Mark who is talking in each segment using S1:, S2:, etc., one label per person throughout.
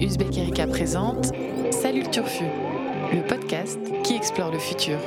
S1: Uzbek Erika présente Salut le Turfu, le podcast qui explore le futur.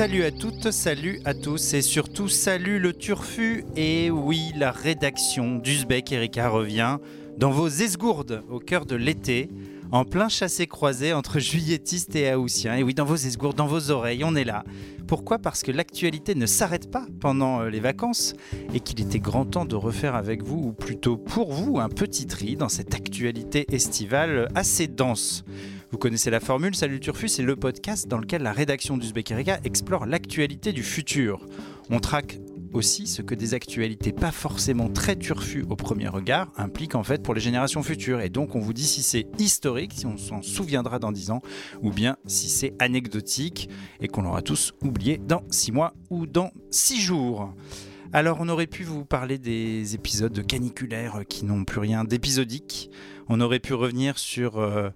S2: Salut à toutes, salut à tous et surtout salut le turfu. Et oui, la rédaction d'Uzbek Erika revient dans vos esgourdes au cœur de l'été, en plein chassé-croisé entre juilletistes et haussiens. Et oui, dans vos esgourdes, dans vos oreilles, on est là. Pourquoi? Parce que l'actualité ne s'arrête pas pendant euh, les vacances et qu'il était grand temps de refaire avec vous, ou plutôt pour vous, un petit tri dans cette actualité estivale assez dense. Vous connaissez la formule, Salut Turfu, c'est le podcast dans lequel la rédaction d'Uzbek explore l'actualité du futur. On traque aussi ce que des actualités pas forcément très turfues au premier regard impliquent en fait pour les générations futures. Et donc on vous dit si c'est historique, si on s'en souviendra dans 10 ans, ou bien si c'est anecdotique et qu'on l'aura tous oublié dans 6 mois ou dans 6 jours. Alors on aurait pu vous parler des épisodes caniculaires qui n'ont plus rien d'épisodique. On aurait pu revenir sur euh,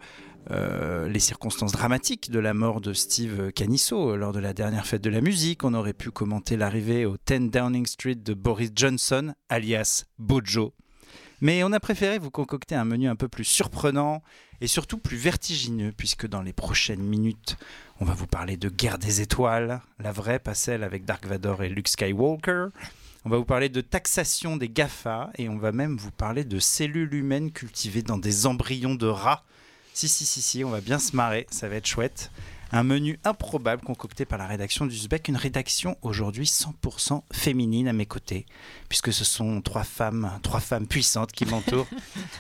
S2: euh, les circonstances dramatiques de la mort de Steve Canisso lors de la dernière fête de la musique. On aurait pu commenter l'arrivée au 10 Downing Street de Boris Johnson, alias Bojo. Mais on a préféré vous concocter un menu un peu plus surprenant et surtout plus vertigineux, puisque dans les prochaines minutes, on va vous parler de Guerre des étoiles, la vraie, pas celle avec Dark Vador et Luke Skywalker. On va vous parler de taxation des GAFA et on va même vous parler de cellules humaines cultivées dans des embryons de rats. Si, si, si, si, on va bien se marrer, ça va être chouette. Un menu improbable concocté par la rédaction d'Uzbek, une rédaction aujourd'hui 100% féminine à mes côtés, puisque ce sont trois femmes, trois femmes puissantes qui m'entourent.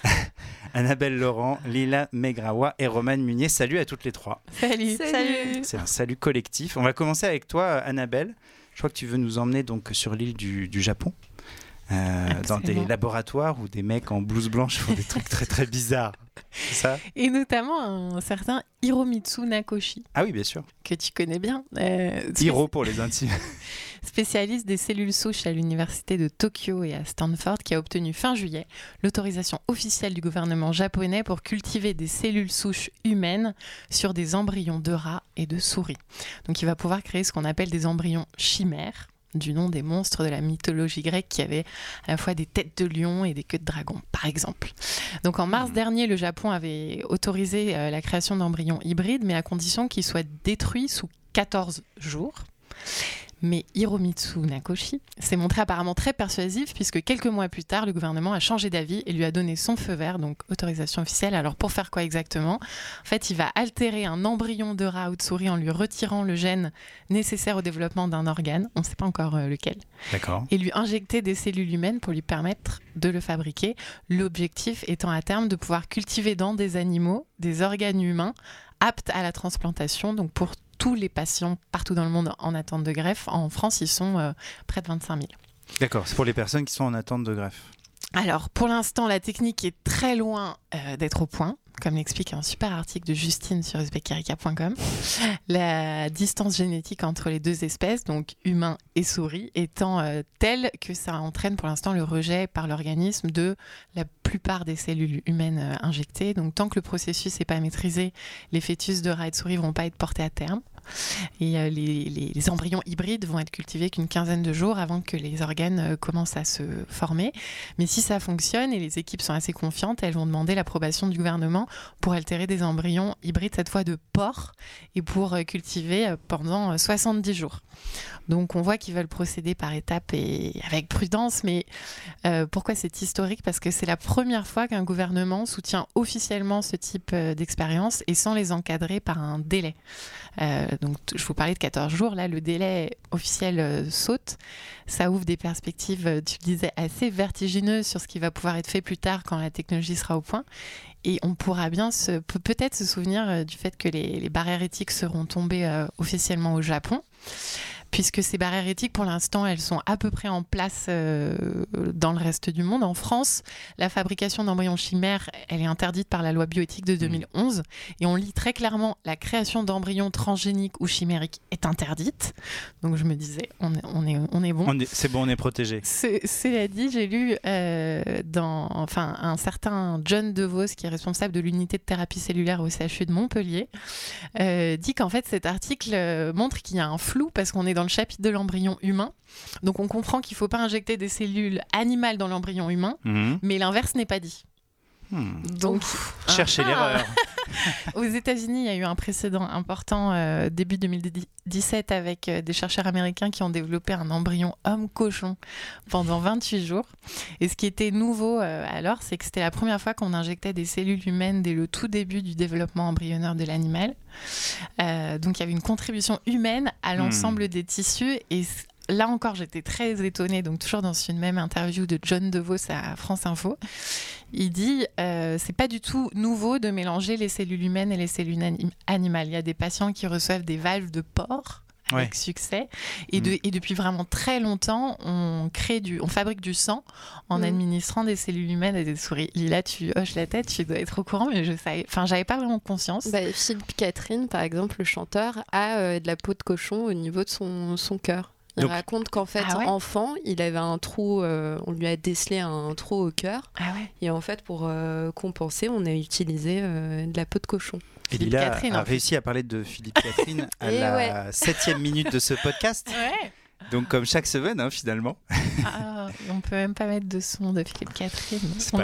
S2: Annabelle Laurent, Lila Megrawa et Romane Munier. Salut à toutes les trois.
S1: Salut.
S3: Salut.
S2: C'est un salut collectif. On va commencer avec toi, Annabelle. Je crois que tu veux nous emmener donc sur l'île du, du Japon. Euh, dans des laboratoires où des mecs en blouse blanche font des trucs très très bizarres. Ça?
S1: Et notamment un certain Hiromitsu Nakoshi,
S2: Ah oui, bien sûr.
S1: que tu connais bien. euh,
S2: Hiro pour les intimes.
S1: spécialiste des cellules souches à l'université de Tokyo et à Stanford, qui a obtenu fin juillet l'autorisation officielle du gouvernement japonais pour cultiver des cellules souches humaines sur des embryons de rats et de souris. Donc il va pouvoir créer ce qu'on appelle des embryons chimères du nom des monstres de la mythologie grecque qui avaient à la fois des têtes de lion et des queues de dragon, par exemple. Donc en mars dernier, le Japon avait autorisé euh, la création d'embryons hybrides, mais à condition qu'ils soient détruits sous 14 jours. Mais Hiromitsu Nakoshi s'est montré apparemment très persuasif puisque quelques mois plus tard, le gouvernement a changé d'avis et lui a donné son feu vert, donc autorisation officielle. Alors pour faire quoi exactement? En fait, il va altérer un embryon de rat ou de souris en lui retirant le gène nécessaire au développement d'un organe, on ne sait pas encore euh, lequel,
S2: D'accord.
S1: et lui injecter des cellules humaines pour lui permettre de le fabriquer. L'objectif étant à terme de pouvoir cultiver dans des animaux des organes humains aptes à la transplantation, donc pour tous les patients partout dans le monde en attente de greffe. En France, ils sont euh, près de 25 000.
S2: D'accord, c'est pour les personnes qui sont en attente de greffe.
S1: Alors, pour l'instant, la technique est très loin euh, d'être au point, comme l'explique un super article de Justine sur uzbekerica.com. La distance génétique entre les deux espèces, donc humain et souris, étant euh, telle que ça entraîne pour l'instant le rejet par l'organisme de la plupart des cellules humaines euh, injectées. Donc, tant que le processus n'est pas maîtrisé, les fœtus de rats et de souris vont pas être portés à terme. Et euh, les, embryons hybrides vont être cultivés qu'une quinzaine de jours avant que les organes euh, commencent à se former. Mais si ça fonctionne et les équipes sont assez confiantes, elles vont demander l'approbation du gouvernement pour altérer des embryons hybrides, cette fois de porc, et pour euh, cultiver pendant euh, 70 jours. Donc on voit qu'ils veulent procéder par étapes et avec prudence, mais pourquoi c'est historique? Parce que c'est la première fois qu'un gouvernement soutient officiellement ce type d'expérience et sans les encadrer par un délai. Donc je vous parlais de 14 jours, là le délai officiel euh, saute. Ça ouvre des perspectives, euh, tu le disais, assez vertigineuses sur ce qui va pouvoir être fait plus tard quand la technologie sera au point. Et on pourra bien peut-être se souvenir euh, du fait que les, les barrières éthiques seront tombées officiellement au Japon. Puisque ces barrières éthiques, pour l'instant, elles sont à peu près en place euh, dans le reste du monde. En France, la fabrication d'embryons chimères, elle est interdite par la loi bioéthique de 2011. Et on lit très clairement la création d'embryons transgéniques ou chimériques est interdite. Donc je me disais, on est, on est, on est bon.
S2: C'est bon, on est protégé.
S1: Cela dit, j'ai lu euh, dans, enfin, un certain John DeVos, qui est responsable de l'unité de thérapie cellulaire au CHU de Montpellier, euh, dit qu'en fait cet article montre qu'il y a un flou parce qu'on est dans le chapitre de l'embryon humain. Donc on comprend qu'il ne faut pas injecter des cellules animales dans l'embryon humain, mhm. mais l'inverse n'est pas dit.
S2: Hmm. Donc, cherchez ah. l'erreur.
S1: Aux États-Unis, il y a eu un précédent important euh, début 2017 avec euh, des chercheurs américains qui ont développé un embryon homme-cochon pendant 28 jours. Et ce qui était nouveau euh, alors, c'est que c'était la première fois qu'on injectait des cellules humaines dès le tout début du développement embryonnaire de l'animal. donc il y avait une contribution humaine à hmm. l'ensemble des tissus et là encore, j'étais très étonnée, donc toujours dans une même interview de John DeVos à France Info. Il dit euh, c'est pas du tout nouveau de mélanger les cellules humaines et les cellules animales. Il y a des patients qui reçoivent des valves de porc avec succès. Et, mm. et, depuis vraiment très longtemps, on crée du, on fabrique du sang en mm. administrant des cellules humaines et des souris. Lila, tu hoches la tête, tu dois être au courant, mais je savais, enfin, j'avais pas vraiment conscience.
S3: Bah, Philippe Catherine, par exemple, le chanteur, a euh, de la peau de cochon au niveau de son, son cœur. Il raconte qu'en fait, ah enfant, il avait un trou, euh, on lui a décelé un trou au cœur.
S1: Ah
S3: et en fait, pour euh, compenser, on a utilisé euh, de la peau de cochon.
S2: Et Lila a réussi à parler de Philippe Catherine à la septième minute de ce podcast. Donc comme chaque semaine, hein, finalement.
S1: Ah, on peut même pas mettre de son de Philippe Catherine.
S2: On,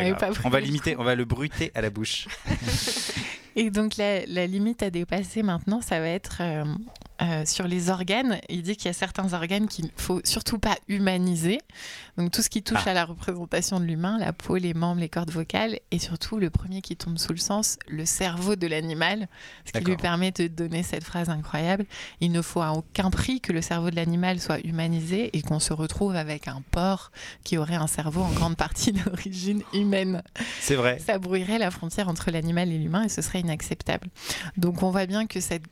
S2: on va limiter, on va le bruiter à la bouche.
S1: Et donc la, la, limite à dépasser maintenant, ça va être euh, sur les organes, il dit qu'il y a certains organes qu'il ne faut surtout pas humaniser. Donc tout ce qui touche ah. à la représentation de l'humain, la peau, les membres, les cordes vocales, et surtout le premier qui tombe sous le sens, le cerveau de l'animal, ce qui lui permet de donner cette phrase incroyable. Il ne faut à aucun prix que le cerveau de l'animal soit humanisé et qu'on se retrouve avec un porc qui aurait un cerveau en grande partie d'origine humaine.
S2: C'est vrai.
S1: Ça brouillerait la frontière entre l'animal et l'humain et ce serait inacceptable. Donc on voit bien que cette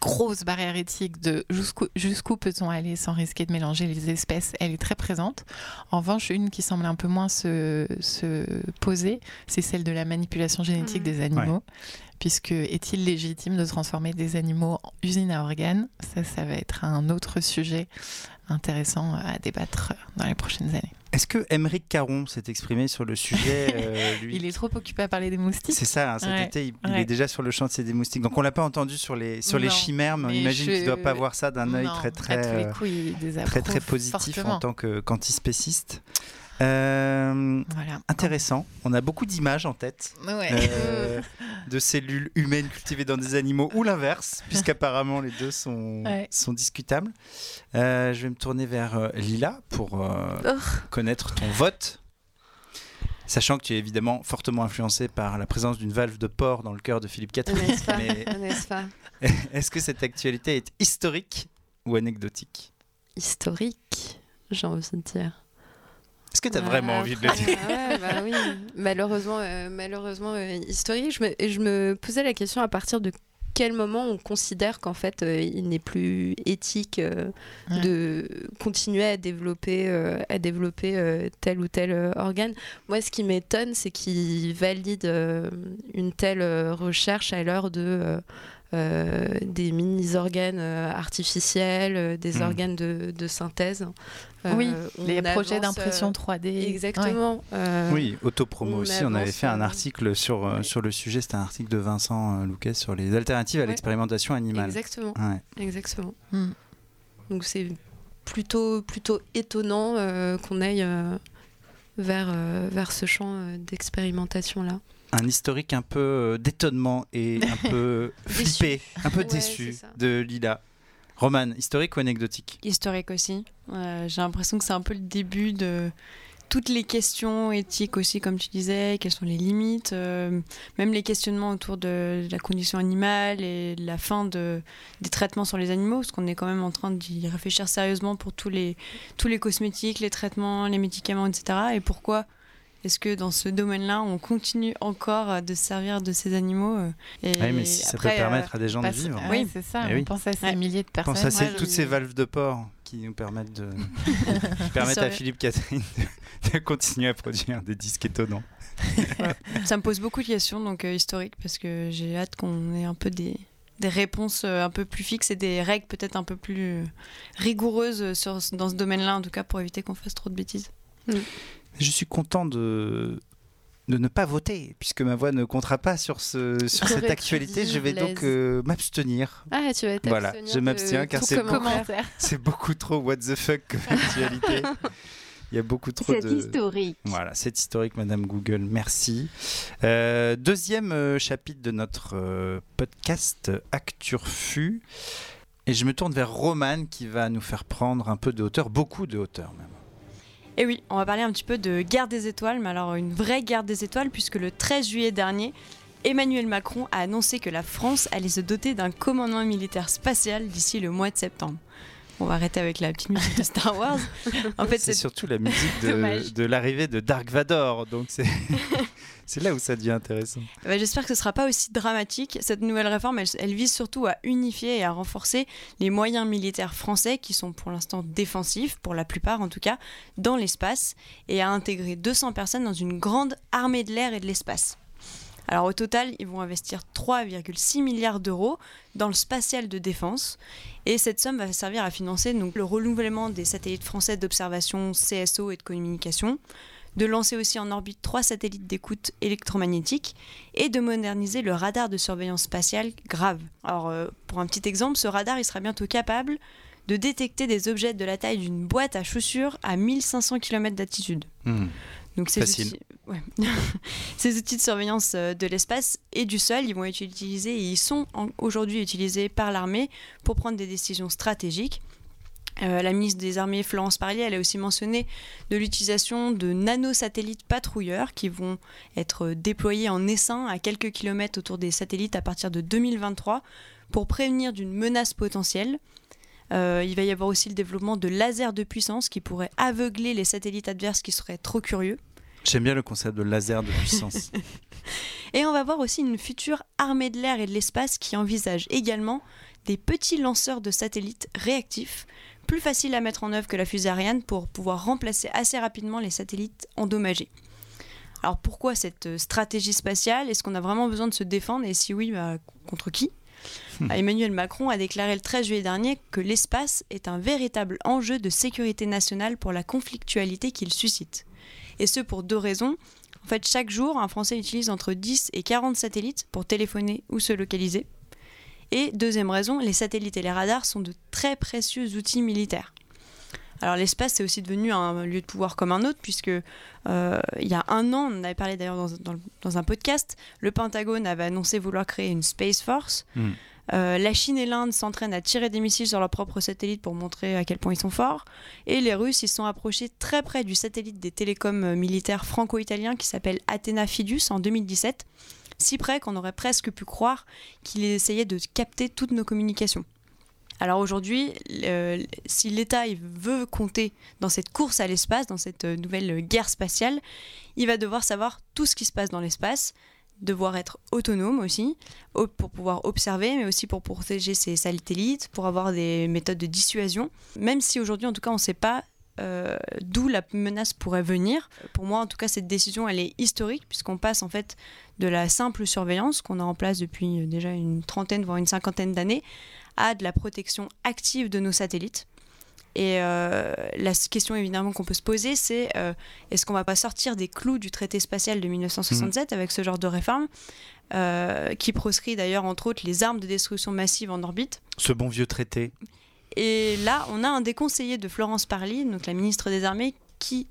S1: grosse barrière éthique de jusqu'où peut-on aller sans risquer de mélanger les espèces, elle est très présente. En revanche, une qui semble un peu moins se, se poser, c'est celle de la manipulation génétique mmh. des animaux. Puisque est-il légitime de transformer des animaux en usines à organes? Ça, ça va être un autre sujet intéressant à débattre dans les prochaines années.
S2: Est-ce que Émeric Caron s'est exprimé sur le sujet
S1: euh, Il est trop occupé à parler des moustiques.
S2: C'est ça, hein, cet été, il, est déjà sur le chantier des moustiques. Donc on l'a pas entendu sur les, sur les chimères, mais, on imagine qu'il ne doit pas voir ça d'un œil très très, euh, très, très positif en tant qu'antispéciste. Euh, intéressant. On a beaucoup d'images en tête euh, de cellules humaines cultivées dans des animaux ou l'inverse, puisqu'apparemment les deux sont, sont discutables. Euh, je vais me tourner vers Lila pour oh. connaître ton vote. Sachant que tu es évidemment fortement influencé par la présence d'une valve de porc dans le cœur de Philippe Catherine. Est-ce que cette actualité est historique ou anecdotique?
S3: Historique, j'ai envie de dire.
S2: Est-ce que tu as vraiment envie de le dire
S3: bah oui. Malheureusement, euh, malheureusement euh, historique. Je me, je me posais la question à partir de quel moment on considère qu'en fait euh, il n'est plus éthique de continuer à développer, à développer tel ou tel organe? Moi, ce qui m'étonne, c'est qu'il valide une telle recherche à l'heure de euh, des mini-organes euh, artificiels, euh, des hmm. organes de, de synthèse.
S1: oui, les projets d'impression 3D.
S3: Exactement.
S2: oui, Autopromo aussi, on avait fait un article sur, sur le sujet, c'était un article de Vincent Louquet sur les alternatives à l'expérimentation animale.
S3: Exactement. Exactement. Hmm. Donc c'est plutôt, plutôt étonnant qu'on aille vers, vers ce champ d'expérimentation-là
S2: un historique un peu euh, d'étonnement et un peu flippé, un peu déçu de Lila. Roman, historique ou anecdotique?
S4: Historique aussi. Euh, j'ai l'impression que c'est un peu le début de toutes les questions éthiques aussi, comme tu disais, quelles sont les limites, euh, même les questionnements autour de, la condition animale et la fin de, des traitements sur les animaux, parce qu'on est quand même en train d'y réfléchir sérieusement pour tous les, tous les cosmétiques, les traitements, les médicaments, etc. Et pourquoi Est-ce que dans ce domaine-là, on continue encore de se servir de ces animaux
S2: et Oui, mais si ça peut permettre à des gens de vivre.
S1: Oui, c'est ça. Eh on pense à ces milliers de personnes.
S2: On pense à toutes ces valves de porc qui nous permettent de qui permettent à Philippe Catherine de, continuer à produire des disques étonnants.
S4: Ça me pose beaucoup de questions donc historiques parce que j'ai hâte qu'on ait un peu des des réponses euh, un peu plus fixes et des règles peut-être un peu plus rigoureuses sur, dans ce domaine-là, en tout cas, pour éviter qu'on fasse trop de bêtises.
S2: Mm. Je suis content de, de ne pas voter, puisque ma voix ne comptera pas sur, ce, sur cette actualité. Je vais donc euh, m'abstenir.
S3: Ah, tu vas
S2: Voilà, je m'abstiens car c'est beaucoup, beaucoup trop what the fuck comme actualité. Il y a beaucoup trop
S3: de. C'est historique.
S2: Voilà, c'est historique, Madame Google. Merci. Euh, deuxième euh, chapitre de notre euh, podcast Acturfu. Et je me tourne vers Romane qui va nous faire prendre un peu de hauteur, beaucoup de hauteur même.
S4: Et oui, on va parler un petit peu de guerre des étoiles, mais alors une vraie guerre des étoiles, puisque le 13 juillet dernier, Emmanuel Macron a annoncé que la France allait se doter d'un commandement militaire spatial d'ici le mois de septembre. On va arrêter avec la petite musique de Star Wars.
S2: En fait, c'est surtout la musique de, l'arrivée de Dark Vador, donc c'est c'est là où ça devient intéressant.
S4: Bah, j'espère que ce ne sera pas aussi dramatique. Cette nouvelle réforme, elle, vise surtout à unifier et à renforcer les moyens militaires français qui sont pour l'instant défensifs, pour la plupart en tout cas, dans l'espace, et à intégrer 200 personnes dans une grande armée de l'air et de l'espace. Alors au total, ils vont investir 3,6 milliards d'euros dans le spatial de défense. Et cette somme va servir à financer donc, le renouvellement des satellites français d'observation CSO et de communication, de lancer aussi en orbite trois satellites d'écoute électromagnétique et de moderniser le radar de surveillance spatiale grave. Alors euh, pour un petit exemple, ce radar il sera bientôt capable de détecter des objets de la taille d'une boîte à chaussures à 1500 km d'altitude.
S2: Hmm. Donc ces
S4: outils, ces outils de surveillance euh, de l'espace et du sol, ils vont être utilisés et ils sont aujourd'hui utilisés par l'armée pour prendre des décisions stratégiques. Euh, la ministre des Armées, Florence Parlier, elle a aussi mentionné de l'utilisation de nanosatellites patrouilleurs qui vont être déployés en essaim à quelques kilomètres autour des satellites à partir de 2023 pour prévenir d'une menace potentielle. Euh, il va y avoir aussi le développement de lasers de puissance qui pourraient aveugler les satellites adverses qui seraient trop curieux.
S2: J'aime bien le concept de laser de puissance.
S4: et on va voir aussi une future armée de l'air et de l'espace qui envisage également des petits lanceurs de satellites réactifs, plus faciles à mettre en œuvre que la fusée Ariane pour pouvoir remplacer assez rapidement les satellites endommagés. Alors pourquoi cette stratégie spatiale? Est-ce qu'on a vraiment besoin de se défendre? Et si oui, bah, contre qui? Hmm. Emmanuel Macron a déclaré le 13 juillet dernier que l'espace est un véritable enjeu de sécurité nationale pour la conflictualité qu'il suscite. Et ce pour deux raisons. En fait, chaque jour, un Français utilise entre 10 et 40 satellites pour téléphoner ou se localiser. Et deuxième raison, les satellites et les radars sont de très précieux outils militaires. Alors l'espace est aussi devenu un lieu de pouvoir comme un autre, puisque euh, il y a un an, on avait parlé d'ailleurs dans, un podcast, le Pentagone avait annoncé vouloir créer une Space Force. Hmm. Euh, la Chine et l'Inde s'entraînent à tirer des missiles sur leurs propres satellites pour montrer à quel point ils sont forts. Et les Russes, ils sont approchés très près du satellite des télécoms euh, militaires franco-italiens qui s'appelle Athena Fidus en 2017. Si près qu'on aurait presque pu croire qu'il essayait de capter toutes nos communications. Alors aujourd'hui, si l'État veut compter dans cette course à l'espace, dans cette euh, nouvelle guerre spatiale, il va devoir savoir tout ce qui se passe dans l'espace, devoir être autonome aussi, pour pouvoir observer, mais aussi pour protéger ses satellites, pour avoir des méthodes de dissuasion. Même si aujourd'hui, en tout cas, on ne sait pas euh, d'où la menace pourrait venir. Pour moi, en tout cas, cette décision, elle est historique, puisqu'on passe en fait de la simple surveillance qu'on a en place depuis euh, déjà une trentaine, voire une cinquantaine d'années, à de la protection active de nos satellites. Et euh, la question évidemment qu'on peut se poser, c'est euh, est-ce qu'on va pas sortir des clous du traité spatial de 1967 mmh. avec ce genre de réforme euh, qui proscrit d'ailleurs entre autres les armes de destruction massive en orbite?
S2: Ce bon vieux traité.
S4: Et là, on a un des conseillers de Florence Parly, donc la ministre des Armées, qui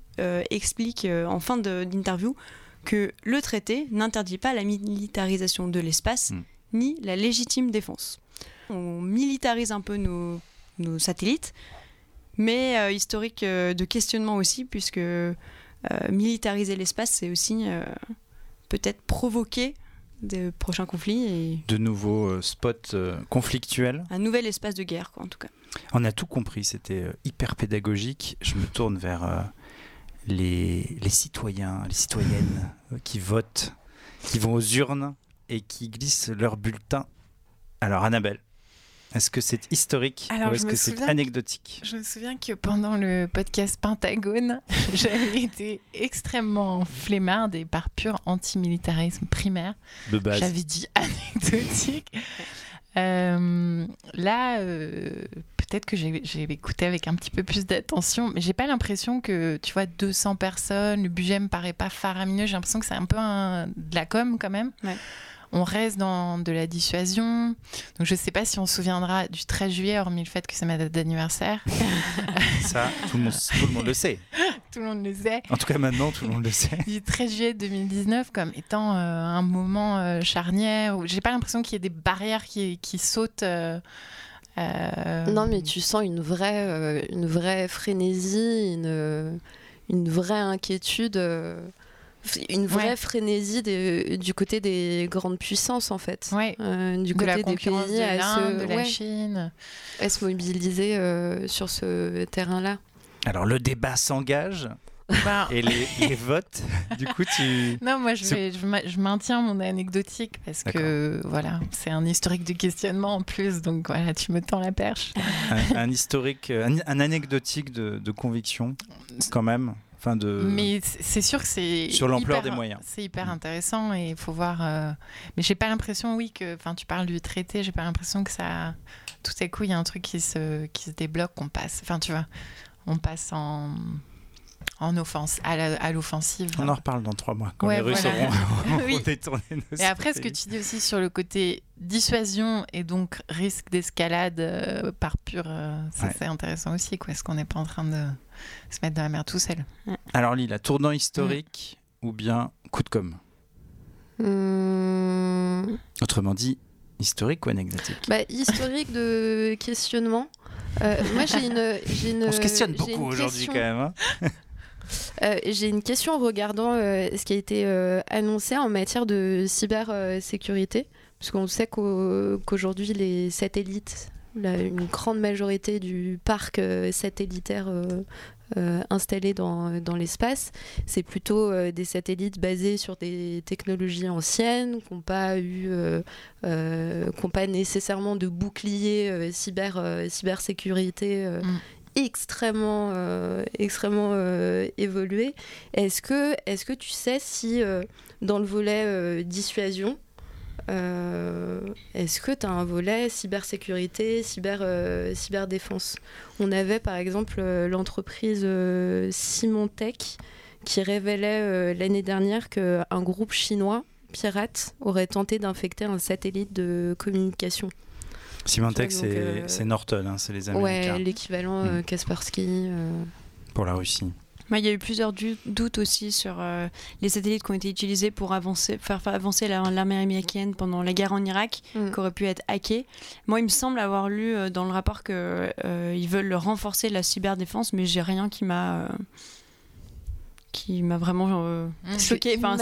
S4: explique en fin d'interview que le traité n'interdit pas la militarisation de l'espace mmh. ni la légitime défense. On militarise un peu nos, nos satellites, mais euh, historique euh, de questionnement aussi, puisque euh, militariser l'espace, c'est aussi peut-être provoquer des prochains conflits. Et...
S2: De nouveaux spots conflictuels.
S4: Un nouvel espace de guerre, quoi, en tout cas.
S2: On a tout compris, c'était hyper pédagogique. Je me tourne vers les, les citoyens, les citoyennes euh, qui votent, qui vont aux urnes et qui glissent leur bulletin. Alors, Annabelle, est-ce que c'est historique
S1: Alors,
S2: ou est-ce que c'est anecdotique
S1: Je me souviens que pendant le podcast Pentagone, j'avais été extrêmement flemmarde et par pur antimilitarisme primaire,
S2: de base
S1: j'avais dit anecdotique. Euh, là, euh, peut-être que j'ai j'ai écouté avec un petit peu plus d'attention, mais j'ai pas l'impression que, tu vois, 200 personnes, le budget me paraît pas faramineux. J'ai l'impression que c'est un peu un- de la com quand même.
S4: Ouais.
S1: On reste dans de la dissuasion. Donc je sais pas si on se souviendra du 13 juillet, hormis le fait que c'est ma date d'anniversaire.
S2: Ça, tout le, monde, tout le monde le sait.
S1: Tout le monde le sait.
S2: En tout cas, maintenant, tout le monde le sait.
S1: du 13 juillet 2019 comme étant euh, un moment euh, charnière où j'ai pas l'impression qu'il y ait des barrières qui, qui sautent. euh, euh,
S3: Non, mais tu sens une vraie, euh, une vraie frénésie, une, une vraie inquiétude, euh, une vraie
S1: Ouais.
S3: frénésie des- du côté des grandes puissances, en fait.
S1: Ouais.
S3: Euh, du
S1: de la
S3: côté des pays
S1: de
S3: à se,
S1: de la
S3: ouais,
S1: Chine.
S3: à se mobiliser euh, sur ce terrain-là.
S2: Alors, le débat s'engage
S1: Ben,
S2: et les, les votes, du coup, tu.
S1: non, moi je, vais, je, je maintiens mon anecdotique parce que voilà, c'est un historique de questionnement en plus, donc voilà, tu me tends la perche.
S2: un, un historique, un, un anecdotique de, de conviction, quand même. Enfin, de.
S1: Mais c'est sûr que c'est
S2: Sur l'ampleur
S1: hyper-
S2: des moyens.
S1: C'est hyper
S2: Mm.
S1: intéressant et il faut voir. euh, Mais j'ai pas l'impression, oui, que. Enfin, tu parles du traité. J'ai pas l'impression que ça. Tout à coup, il y a un truc qui se qui se débloque, qu'on passe. Enfin, tu vois, on passe en en offense à l'offensive.
S2: On en reparle dans trois mois, quand
S1: Ouais,
S2: les Russes
S1: voilà.
S2: auront
S1: Oui.
S2: détourné nos
S1: Et après, ce que tu dis aussi sur le côté dissuasion et donc risque d'escalade euh, par pur, euh, ça
S2: Ouais.
S1: c'est intéressant aussi. quoi. Est-ce qu'on n'est pas en train de se mettre dans la mer tout seul
S2: Alors, Lila, tournant historique ou bien coup de com'
S3: Hum,
S2: Autrement dit, historique ou anecdotique?
S3: Bah, historique de questionnement. Euh, moi, j'ai une, j'ai une.
S2: On se questionne
S3: j'ai
S2: beaucoup
S3: une
S2: aujourd'hui
S3: question-
S2: quand même. hein.
S3: Euh, J'ai une question en regardant euh, ce qui a été euh, annoncé en matière de cybersécurité, parce qu'on sait qu'au- qu'aujourd'hui les satellites, une grande majorité du parc satellitaire installé dans, dans l'espace, c'est plutôt des satellites basés sur des technologies anciennes, qui n'ont pas eu, pas nécessairement de bouclier cyber, cybersécurité
S1: Mm.
S3: Extrêmement, euh, extrêmement euh, évolué. Est-ce que, est que tu sais si euh, dans le volet dissuasion, est-ce que tu as un volet cybersécurité, cyber, cyberdéfense? On avait par exemple l'entreprise Symantec qui révélait l'année dernière qu'un groupe chinois pirate aurait tenté d'infecter un satellite de communication.
S2: Symantec, c'est
S3: euh,
S2: c'est Norton, hein, c'est les Américains
S3: Ouais, l'équivalent euh,
S2: Mm.
S3: Kaspersky. euh,
S2: pour la Russie.
S4: Il y a eu plusieurs doutes aussi sur euh, les satellites qui ont été utilisés pour avancer, faire, faire avancer la- l'armée américaine pendant la guerre en Irak,
S3: Mm.
S4: qui auraient pu être hackés. Moi, il me semble avoir lu euh, dans le rapport qu'ils veulent renforcer la cyberdéfense, mais j'ai rien qui m'a. euh, qui m'a vraiment euh,
S1: Mm.
S4: choqué. Enfin,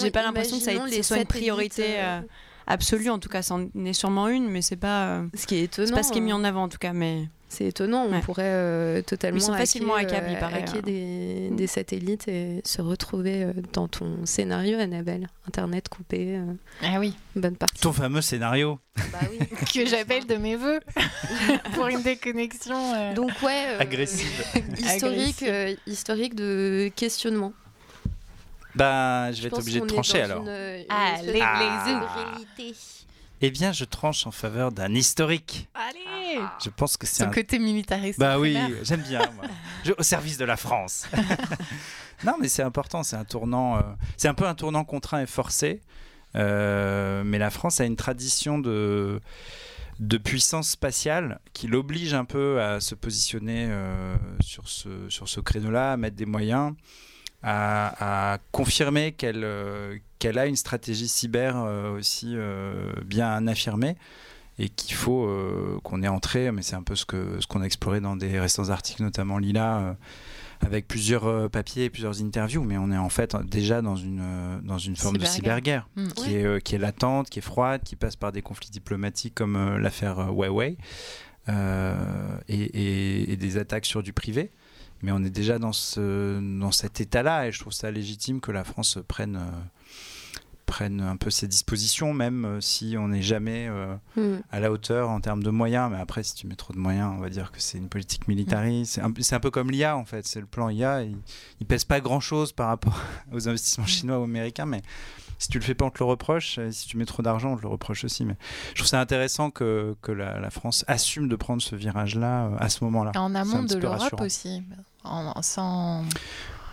S4: j'ai pas l'impression que ça, ait- ce soit une priorité
S3: euh,
S4: euh, absolue. En tout cas, c'en est sûrement une, mais c'est pas, euh,
S3: Ce qui est étonnant.
S4: c'est pas ce qui est mis
S3: hein.
S4: en avant en tout cas. Mais
S3: C'est étonnant, on
S4: Ouais.
S3: pourrait euh, totalement
S4: Ils sont facilement il paraît,
S3: hacker
S4: hein.
S3: des, des satellites et se retrouver euh, dans ton scénario, Annabelle. Internet coupé, euh,
S1: Ah oui,
S3: bonne partie.
S2: Ton fameux scénario.
S3: Bah oui.
S1: que j'appelle de mes voeux pour une déconnexion. euh.
S3: Donc ouais, euh,
S2: Agressive.
S3: historique,
S1: Agressive.
S3: euh, historique de questionnement.
S2: Bah, je vais être obligé de trancher
S3: dans
S2: alors.
S3: une, euh, une
S2: Ah.
S3: réalité.
S2: Eh bien, je tranche en faveur d'un historique.
S1: Allez
S2: Je pense que c'est un.
S1: côté militariste.
S2: Bah oui, j'aime bien. moi. Je- au service de la France. non, mais c'est important. C'est un tournant. euh, c'est un peu un tournant contraint et forcé. Euh, mais la France a une tradition de de puissance spatiale qui l'oblige un peu à se positionner euh, sur ce, sur ce créneau-là, à mettre des moyens, à, à confirmer qu'elle euh, qu'elle a une stratégie cyber euh, aussi euh, bien affirmée et qu'il faut euh, qu'on est entré, mais c'est un peu ce que ce qu'on a exploré dans des récents articles, notamment Lila, euh, avec plusieurs euh, papiers et plusieurs interviews, mais on est en fait déjà dans une, dans une forme de
S1: Cyberguerre.
S2: cyberguerre
S1: Mm.
S2: qui, est, qui est latente, qui est froide, qui passe par des conflits diplomatiques comme l'affaire Huawei et, et- et des attaques sur du privé. Mais on est déjà dans, ce, dans cet état-là et je trouve ça légitime que la France prenne, euh, prenne un peu ses dispositions, même euh, si on n'est jamais euh,
S3: Mm.
S2: à la hauteur en termes de moyens. Mais après, si tu mets trop de moyens, on va dire que c'est une politique militariste. C'est un, c'est un peu comme l'IA en fait. C'est le plan IA. Il, il pèse pas grand-chose par rapport aux investissements chinois ou américains, mais si tu le fais pas, on te le reproche. Et si tu mets trop d'argent, on te le reproche aussi. Mais je trouve ça intéressant que, que la, la France assume de prendre ce virage-là euh, à ce moment-là.
S1: En amont de l'Europe aussi, en, en- sans.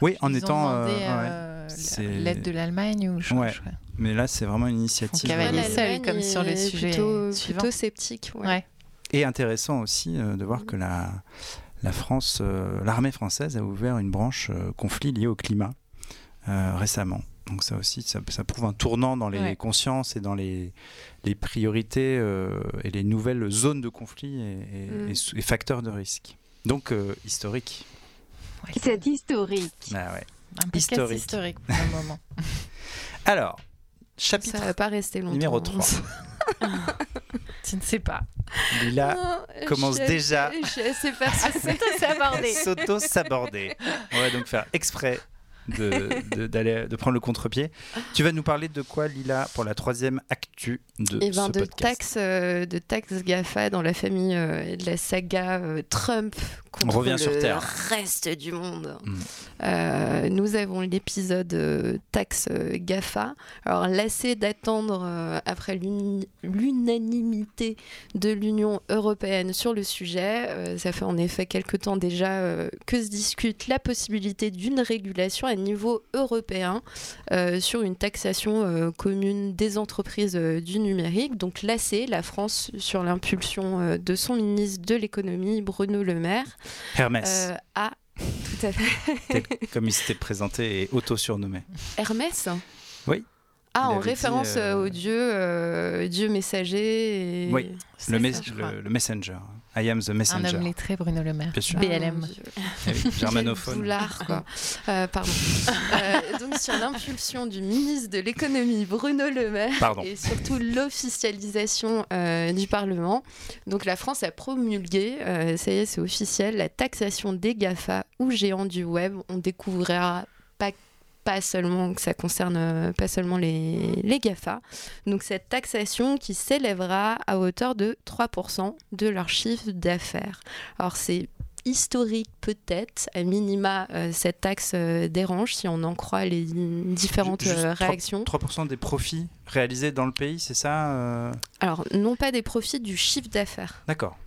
S2: Oui, en étant. euh, ouais.
S1: Euh, l'aide de l'Allemagne ou je,
S2: Ouais.
S1: je-
S2: Mais là, c'est vraiment une initiative.
S1: cavalier
S2: euh,
S1: seul, comme sur le sujet
S3: plutôt,
S1: suivant.
S3: plutôt sceptique. ouais.
S1: Ouais.
S2: Et intéressant aussi euh, de voir que la, la France, euh, l'armée française a ouvert une branche euh, conflit lié au climat euh, récemment. Donc ça aussi, ça, ça prouve un tournant dans les
S1: Ouais.
S2: consciences et dans les, les priorités euh, et les nouvelles zones de conflit et, et-
S3: Mm.
S2: et sou- et facteurs de risque. Donc euh, historique.
S1: Ouais,
S5: C'est historique.
S2: Ah ouais.
S1: Un podcast
S2: historique.
S1: historique pour le moment.
S2: Alors,
S3: Ça
S2: chapitre
S3: va pas rester longtemps.
S2: numéro
S3: hein.
S2: 3.
S1: tu ne sais pas.
S2: Lila
S3: Non,
S2: commence
S3: je
S2: déjà-
S3: Je persuadée.
S1: s'aborder.
S2: s'auto-saborder. On va donc faire exprès de, de- d'aller, de prendre le contre-pied. Tu vas nous parler de quoi, Lila, pour la troisième actu de
S3: Et ben
S2: ce
S3: de
S2: podcast
S3: taxes, euh, de taxes Gafa dans la famille euh, de la saga euh, Trump contre
S2: revient
S3: le
S2: sur Terre.
S3: reste du monde.
S2: Mm.
S3: Euh, nous avons l'épisode euh, taxes Gafa. Alors lassé d'attendre euh, après l'unanimité de l'Union européenne sur le sujet, euh, ça fait en effet quelque temps déjà euh, que se discute la possibilité d'une régulation à niveau européen euh, sur une taxation euh, commune des entreprises euh, du numérique. Donc l'AC, la France, sur l'impulsion de son ministre de l'économie, Bruno Le Maire,
S2: Hermès,
S3: a tout à fait
S2: tel- comme il s'était présenté et auto-surnommé.
S3: Hermès?
S2: Oui.
S3: Ah, en référence
S2: dit,
S3: au dieu, dieu messager. Et...
S2: Oui, Le,
S3: ça,
S2: le messenger. I am the
S1: Un
S2: messenger.
S1: homme lettré, Bruno Le Maire.
S2: Bien sûr.
S3: Ah,
S1: BLM.
S3: Dieu.
S2: Eh oui, germanophone.
S3: Boulard, quoi. Euh, pardon. Euh, donc, sur l'impulsion du ministre de l'économie, Bruno Le Maire,
S2: Pardon.
S3: et surtout l'officialisation euh, du Parlement, donc la France a promulgué, euh, ça y est, c'est officiel, la taxation des GAFA ou géants du web. On découvrira pas pas seulement que ça concerne euh, pas seulement les, les GAFA. Donc cette taxation qui s'élèvera à hauteur de 3% de leur chiffre d'affaires. Alors c'est historique peut-être, à minima euh, cette taxe euh, dérange si on en croit les différentes euh, réactions.
S2: 3% des profits réalisés dans le pays, c'est ça
S3: Alors non pas des profits du chiffre d'affaires.
S2: D'accord.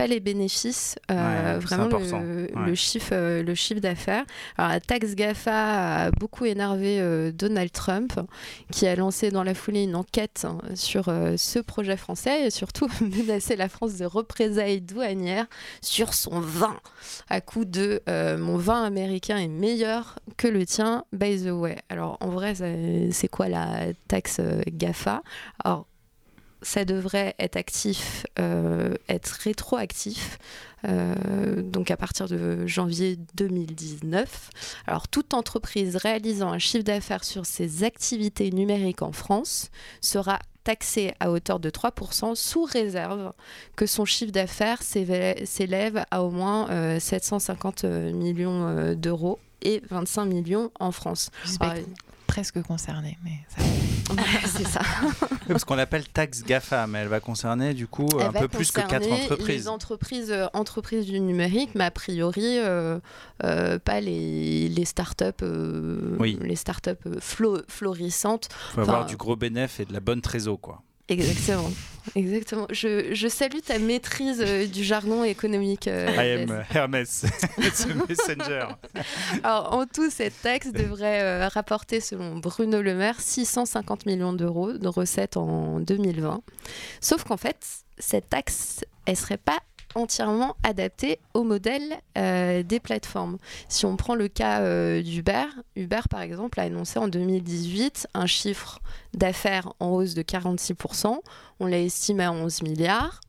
S3: Pas les bénéfices, euh,
S2: Ouais,
S3: vraiment le,
S2: Ouais.
S3: le chiffre, euh, le chiffre d'affaires. Alors la taxe GAFA a beaucoup énervé euh, Donald Trump, qui a lancé dans la foulée une enquête hein, sur euh, ce projet français et surtout menacé la France de représailles douanières sur son vin, à coup de mon vin américain est meilleur que le tien, by the way. Alors en vrai, c'est quoi la taxe GAFA Alors ça devrait être actif, euh, être rétroactif, euh, donc à partir de janvier 2019. Alors toute entreprise réalisant un chiffre d'affaires sur ses activités numériques en France sera taxée à hauteur de 3% sous réserve que son chiffre d'affaires s'élève à au moins euh, 750 millions euh, d'euros et 25 millions en France.
S1: Presque concerné, mais ça...
S3: c'est ça.
S2: Oui, parce qu'on l'appelle taxe GAFA, mais elle va concerner du coup
S3: Elle
S2: un peu plus que quatre entreprises.
S3: Les entreprises, euh, entreprises du numérique, mais a priori euh, euh, pas les, les startups, euh,
S2: Oui.
S3: les startups euh, flo- florissantes.
S2: Il faut avoir du gros bénéf et de la bonne trésor, quoi.
S3: Exactement, exactement. Je, je salue ta maîtrise euh, du jargon économique. euh,
S2: I am Hermès, it's a messenger.
S3: Alors, en tout, cette taxe devrait euh, rapporter, selon Bruno Le Maire, 650 millions d'euros de recettes en 2020. Sauf qu'en fait, cette taxe, elle serait pas entièrement adaptée au modèle euh, des plateformes. Si on prend le cas euh, d'Uber, Uber par exemple a annoncé en 2018 un chiffre d'affaires en hausse de 46%, on l'a estimé à 11 milliards,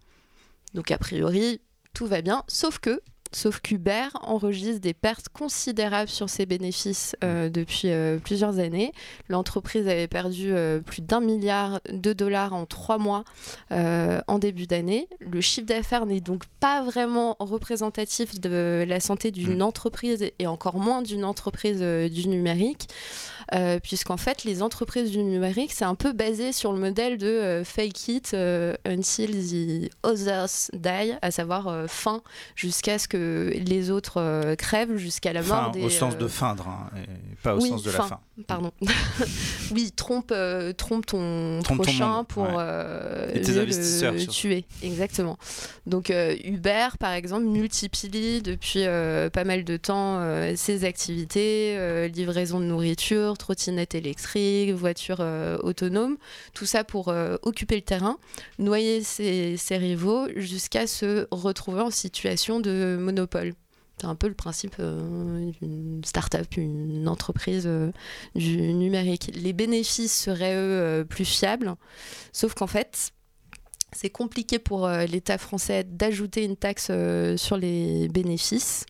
S3: donc a priori tout va bien, sauf que Sauf qu'Uber enregistre des pertes considérables sur ses bénéfices euh, depuis euh, plusieurs années. L'entreprise avait perdu euh, plus d'un milliard de dollars en trois mois en début d'année. Le chiffre d'affaires n'est donc pas vraiment représentatif de la santé d'une
S2: Mm.
S3: entreprise et encore moins d'une entreprise du numérique. Puisqu'en fait, les entreprises du numérique, c'est un peu basé sur le modèle de fake it until the others die, à savoir fin jusqu'à ce que les autres euh, crèvent, jusqu'à la mort
S2: Fin,
S3: des.
S2: au sens
S3: euh,
S2: de feindre, hein, et pas au
S3: oui,
S2: sens de la
S3: fin. Pardon. oui, trompe, euh, trompe ton
S2: Trompe
S3: prochain pour
S2: ouais.
S3: euh,
S2: Et tes
S3: mieux
S2: investisseurs,
S3: le tuer. Exactement. Donc euh, Uber, par exemple, multiplie depuis pas mal de temps ses activités, livraison de nourriture, trottinette électrique, voiture autonome, tout ça pour occuper le terrain, noyer ses, ses rivaux jusqu'à se retrouver en situation de monopole. C'est un peu le principe euh, d'une start-up, une entreprise euh, du numérique. Les bénéfices seraient, eux, euh, plus fiables, sauf qu'en fait, c'est compliqué pour euh, l'État français d'ajouter une taxe euh, sur les bénéfices.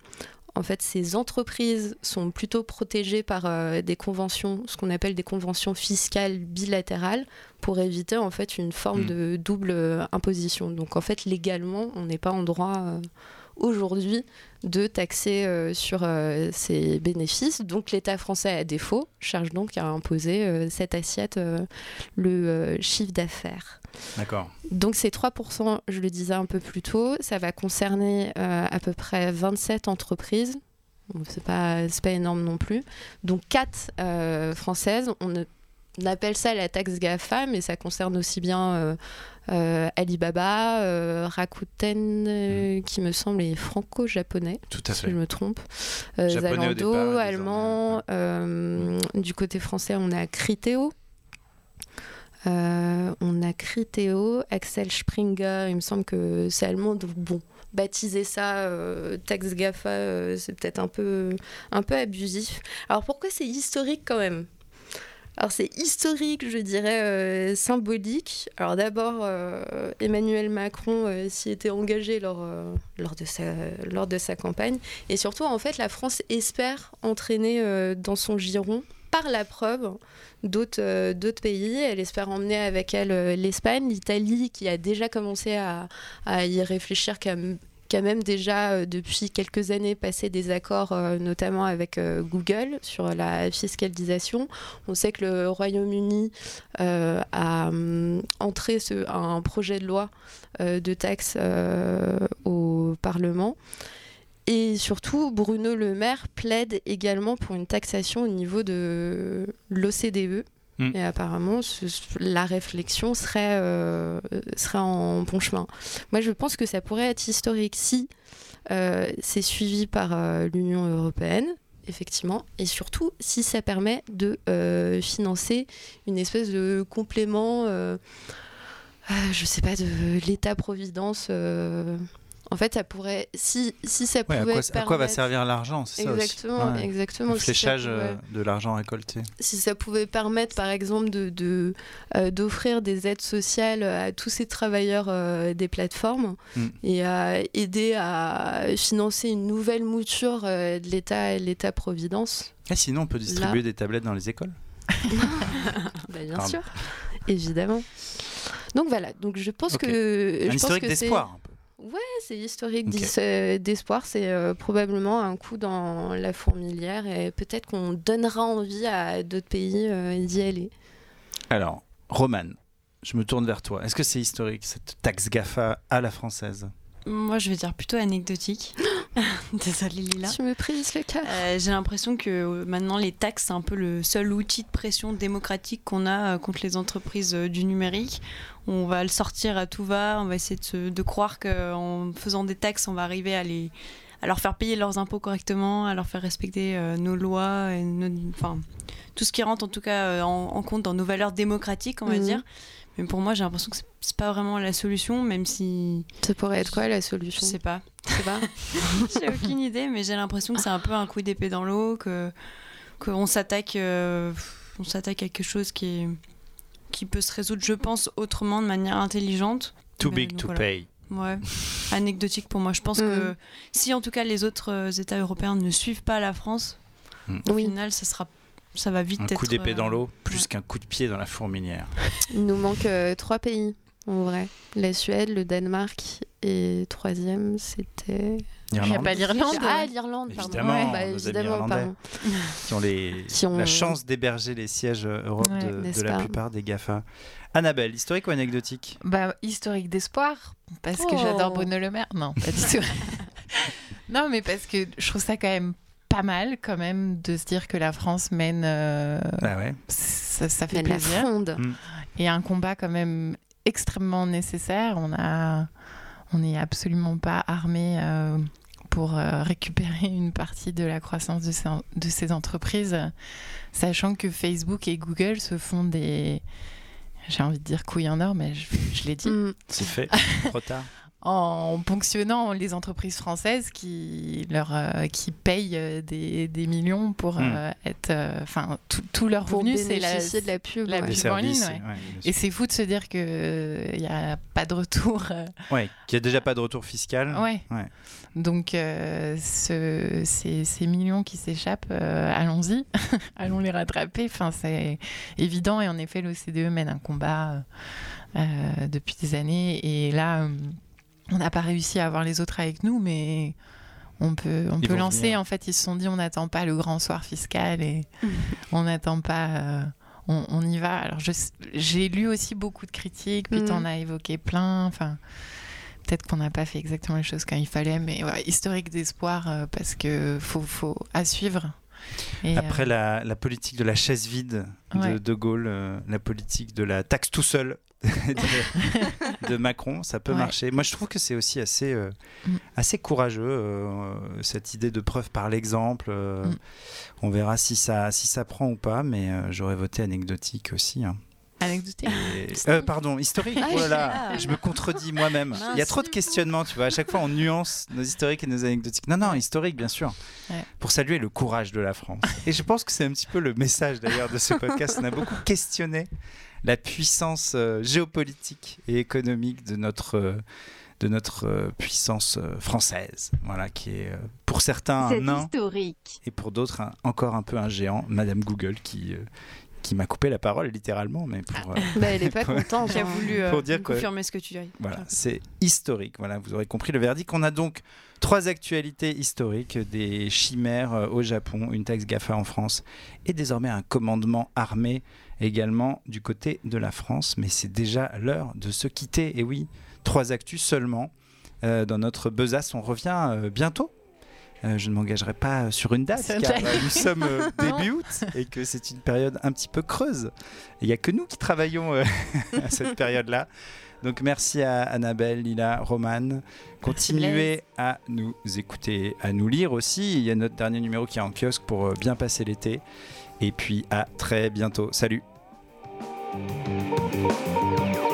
S3: En fait, ces entreprises sont plutôt protégées par euh, des conventions, ce qu'on appelle des conventions fiscales bilatérales, pour éviter en fait une forme
S2: Mm.
S3: de double euh, imposition. Donc en fait, légalement, on n'est pas en droit euh, aujourd'hui de taxer euh, sur euh, ces bénéfices. Donc l'État français, à défaut, cherche donc à imposer euh, cette assiette, euh, le chiffre d'affaires.
S2: D'accord.
S3: Donc ces 3%, je le disais un peu plus tôt, ça va concerner à peu près 27 entreprises. Bon, C'est pas, pas énorme non plus. Donc 4 françaises. On, ne- on appelle ça la taxe GAFA, mais ça concerne aussi bien euh, euh, Alibaba, euh, Rakuten, euh, qui me semble est franco-japonais
S2: Tout à
S3: si
S2: fait.
S3: je me trompe. Zalando,
S2: départ,
S3: allemand. euh, du côté français, on a Criteo. On a Criteo, Axel Springer, il me semble que c'est allemand, donc bon, baptiser ça euh, taxe GAFA, euh, c'est peut-être un peu, un peu abusif. Alors pourquoi c'est historique quand même? Alors c'est historique, je dirais euh, symbolique. Alors d'abord, euh, Emmanuel Macron euh, s'y était engagé lors, lors, de sa, lors de sa campagne. Et surtout, en fait, la France espère entraîner dans son giron, par la preuve, d'autres pays. Elle espère emmener avec elle l'Espagne, l'Italie, qui a déjà commencé à, à y réfléchir qui a même déjà euh, depuis quelques années passé des accords, euh, notamment avec euh, Google, sur la fiscalisation. On sait que le Royaume-Uni a hum, entré un projet de loi de taxe au Parlement. Et surtout, Bruno Le Maire plaide également pour une taxation au niveau de l'OCDE.
S2: Mm.
S3: Et apparemment, la réflexion serait, euh, serait en bon chemin. Moi, je pense que ça pourrait être historique si euh, c'est suivi par euh, l'Union européenne, effectivement, et surtout si ça permet de financer une espèce de complément, je sais pas, de l'État-providence. En fait, ça pourrait, si, si ça
S2: Ouais, à,
S3: pouvait
S2: quoi, à quoi va
S3: permettre-
S2: servir l'argent C'est ça aussi.
S3: Exactement,
S2: Ouais.
S3: exactement.
S2: Le
S3: Si
S2: fléchage
S3: pouvait-
S2: euh, de l'argent récolté.
S3: si ça pouvait permettre, par exemple, de, de, euh, d'offrir des aides sociales à tous ces travailleurs euh, des plateformes
S2: Mm.
S3: et à aider à financer une nouvelle mouture euh, de l'État, l'État-providence,
S2: Et sinon, on peut distribuer des tablettes dans les écoles
S3: bah, bien
S2: Pardon.
S3: sûr, évidemment. Donc voilà, donc je pense que... je
S2: Un
S3: pense
S2: historique
S3: que c'est-
S2: d'espoir. Peu.
S3: c'est historique euh, d'espoir, c'est euh, probablement un coup dans la fourmilière et peut-être qu'on donnera envie à d'autres pays euh, d'y aller.
S2: Alors, Roman, je me tourne vers toi. Est-ce que c'est historique, cette taxe GAFA à la française?
S4: Moi, je vais dire plutôt anecdotique. Désolée, Lila.
S3: Tu me prises le cœur.
S4: Euh, J'ai l'impression que euh, maintenant les taxes c'est un peu le seul outil de pression démocratique qu'on a euh, contre les entreprises du numérique. On va le sortir à tout va, on va essayer de, se- de croire qu'en faisant des taxes on va arriver à les à leur faire payer leurs impôts correctement, à leur faire respecter nos lois, et nos- enfin tout ce qui rentre en tout cas en, en compte dans nos valeurs démocratiques on va
S3: Mhm.
S4: dire. Mais pour moi j'ai l'impression que c'est- pas vraiment la solution, même si
S3: Ça pourrait être quoi la
S4: je
S3: solution?
S4: sais pas.
S3: Je sais pas.
S4: J'ai aucune idée, mais j'ai l'impression que c'est un peu un coup d'épée dans l'eau, que qu'on s'attaque, euh, on s'attaque à quelque chose qui est, qui peut se résoudre, je pense, autrement, de manière intelligente.
S2: Too
S4: Mais
S2: big
S4: donc
S2: to
S4: voilà.
S2: pay.
S4: Ouais, anecdotique pour moi. Je pense que
S3: Mm.
S4: si en tout cas les autres euh, États européens ne suivent pas la France, au
S3: Oui.
S4: final, ça sera, ça va vite
S2: Un
S4: être.
S2: coup d'épée
S4: euh,
S2: dans l'eau, plus
S4: ouais.
S2: qu'un coup de pied dans la fourmilière.
S3: Il nous manque euh, trois pays, en vrai. La Suède, le Danemark et troisième, c'était...
S1: Il n'y a
S2: L'Irlande,
S1: pas l'Irlande.
S3: Ah, l'Irlande, pardon.
S2: Évidemment,
S3: Bah,
S2: nos amis
S3: évidemment,
S2: irlandais.
S3: pardon.
S2: qui ont, les...
S3: Qui ont-
S2: la chance d'héberger les sièges euh, Europe
S1: Ouais,
S2: de, la plupart des GAFA. Annabelle, historique ou anecdotique?
S1: Bah, historique d'espoir, parce que
S3: Oh.
S1: j'adore Bruno Le Maire. Non, pas du tout. non, mais parce que je trouve ça quand même pas mal, quand même, de se dire que la France mène. euh,
S2: Ah ouais.
S1: ça, ça fait
S3: la
S1: plaisir.
S3: fronde.
S1: Et un combat quand même extrêmement nécessaire. On a, on n'est absolument pas armé euh, pour euh, récupérer une partie de la croissance de ces, de ces entreprises, sachant que Facebook et Google se font des, j'ai envie de dire couilles en or, mais je, je l'ai dit,
S3: Mm.
S2: C'est fait. Trop tard.
S1: En ponctionnant les entreprises françaises qui leur euh, qui payent euh, des, des millions pour
S2: Mm.
S1: euh, être, euh, enfin tout, tout leur revenu c'est la
S3: bénéficier de la pub.
S1: la
S3: ouais.
S1: Pub en ligne,
S2: services.
S1: ouais.
S2: ouais, bien
S1: et c'est fou de se dire que il y a pas de retour. euh,
S2: Ouais, qu'il n'y a déjà pas de retour fiscal.
S1: Ouais.
S2: Ouais.
S1: Donc, euh, ce- ces, ces millions qui s'échappent, euh, allons-y, allons les rattraper. Enfin, c'est évident. Et en effet, l'OCDE mène un combat euh, depuis des années. Et là, euh, on n'a pas réussi à avoir les autres avec nous, mais on peut, on
S2: Ils
S1: peut lancer.
S2: venir.
S1: En fait, ils se sont dit, on n'attend pas le grand soir fiscal et on n'attend pas. euh, on, on y va. Alors, j'ai lu aussi beaucoup de critiques, puis
S3: Mhm.
S1: tu en as évoqué plein. Enfin, peut-être qu'on n'a pas fait exactement les choses quand il fallait, mais ouais, historique d'espoir euh, parce que faut, faut à suivre. Et,
S2: Après
S1: euh,
S2: la, la politique de la chaise vide de
S1: Ouais.
S2: De Gaulle, euh, la politique de la taxe tout seul de, de Macron, ça peut
S1: Ouais.
S2: marcher. Moi, je trouve que c'est aussi assez, euh,
S1: Mm.
S2: assez courageux, euh, cette idée de preuve par l'exemple. euh,
S1: Mm.
S2: On verra si ça, si ça prend ou pas, mais j'aurais voté anecdotique aussi. hein.
S1: anecdotique.
S2: Et- pardon, historique.
S3: Ah,
S2: là là,
S4: ah.
S2: je me contredis moi-même. Il y a trop de questionnements, tu vois. À chaque fois, on nuance nos historiques et nos anecdotiques. Non, non, historique, bien sûr.
S1: Ouais.
S2: Pour saluer le courage de la France. Et je pense que c'est un petit peu le message d'ailleurs de ce podcast. On a beaucoup questionné la puissance euh, géopolitique et économique de notre. euh, de notre euh, puissance française, voilà, qui est pour certains un nain
S5: historique.
S2: et pour d'autres un- encore un peu un géant, Madame Google, qui, qui m'a coupé la parole littéralement, mais pour, euh,
S3: Bah, elle est pas contente.
S4: A
S3: hein.
S4: voulu euh,
S2: Pour dire que-
S4: confirmer ce que tu dis.
S2: Voilà, c'est historique. Voilà, vous aurez compris le verdict. On a donc trois actualités historiques des chimères au Japon, une taxe GAFA en France et désormais un commandement armé également du côté de la France. Mais c'est déjà l'heure de se quitter. Et oui, trois actus seulement euh, dans notre besace. On revient euh, bientôt. Euh, je ne m'engagerai pas sur une date car nous sommes début août et que c'est une période un petit peu creuse. Il n'y a que nous qui travaillons à cette période-là. Donc merci à Annabelle, Lila, Romane. Continuez à nous écouter, à nous lire aussi. Il y a notre dernier numéro qui est en kiosque pour bien passer l'été. Et puis à très bientôt. Salut Thank you.